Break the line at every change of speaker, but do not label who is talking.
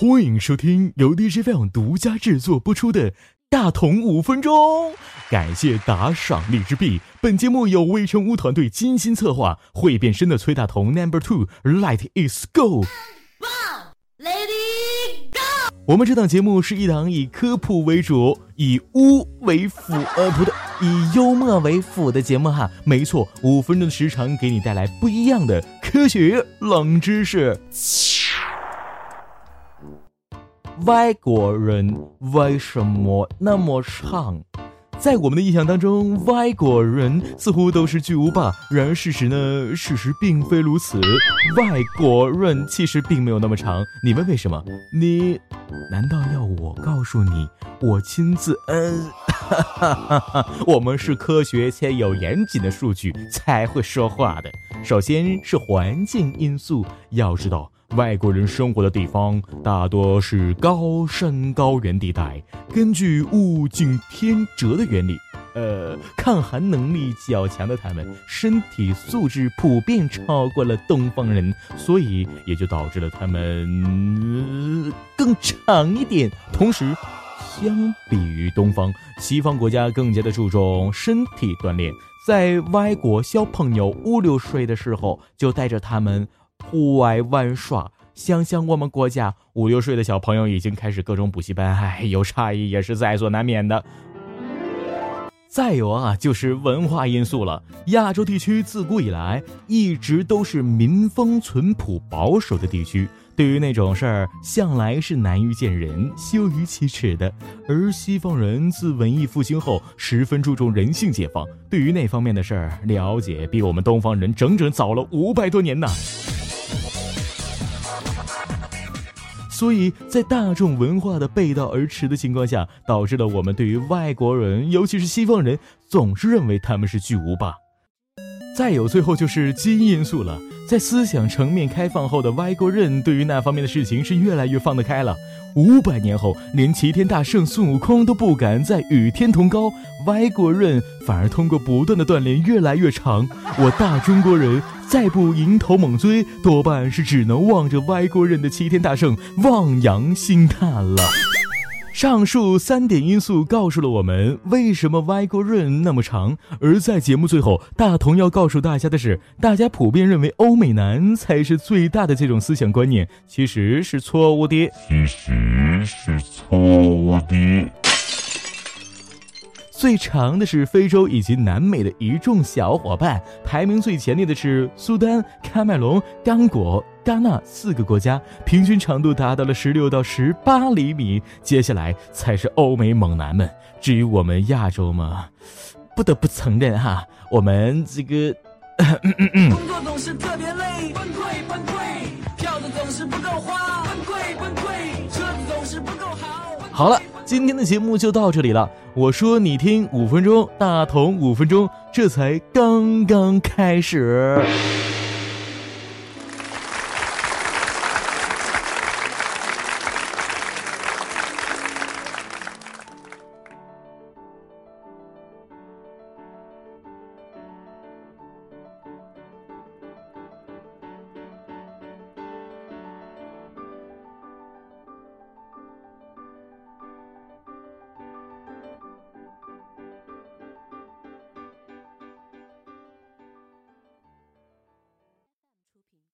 欢迎收听由 DJ 飞扬独家制作播出的《大同五分钟》，感谢打赏荔枝币。本节目由微成屋团队精心策划，会变身的崔大同 Number Two，Light is go。我们这档节目是一档以科普为主、以污为辅，呃，不对，以幽默为辅的节目哈。没错，五分钟的时长给你带来不一样的科学冷知识。外国人为什么那么长？在我们的印象当中，外国人似乎都是巨无霸。然而事实呢？事实并非如此。外国人其实并没有那么长。你问为什么？你难道要我告诉你？我亲自……嗯，我们是科学且有严谨的数据才会说话的。首先是环境因素，要知道。外国人生活的地方大多是高山高原地带，根据物竞天择的原理，呃，抗寒能力较强的他们，身体素质普遍超过了东方人，所以也就导致了他们更长一点。同时，相比于东方，西方国家更加的注重身体锻炼，在外国小朋友五六岁的时候就带着他们。户外玩耍，想想我们国家五六岁的小朋友已经开始各种补习班，哎，有差异也是在所难免的。再有啊，就是文化因素了。亚洲地区自古以来一直都是民风淳朴、保守的地区，对于那种事儿向来是难于见人、羞于启齿的。而西方人自文艺复兴后，十分注重人性解放，对于那方面的事儿了解比我们东方人整整早了五百多年呢。所以在大众文化的背道而驰的情况下，导致了我们对于外国人，尤其是西方人，总是认为他们是巨无霸。再有，最后就是基因因素了。在思想层面开放后的外国人，对于那方面的事情是越来越放得开了。五百年后，连齐天大圣孙悟空都不敢再与天同高，外国人反而通过不断的锻炼越来越长。我大中国人。再不迎头猛追，多半是只能望着外国人的齐天大圣望洋兴叹了。上述三点因素告诉了我们为什么外国人那么长，而在节目最后，大同要告诉大家的是，大家普遍认为欧美男才是最大的这种思想观念，其实是错误的。
其实是错误的。
最长的是非洲以及南美的一众小伙伴，排名最前列的是苏丹、喀麦隆、刚果、戛纳四个国家，平均长度达到了十六到十八厘米。接下来才是欧美猛男们。至于我们亚洲嘛，不得不承认哈，我们这个工作总是特别累，崩溃崩溃，票子总是不够花，崩溃崩溃，好。了。今天的节目就到这里了。我说你听五分钟，大同五分钟，这才刚刚开始。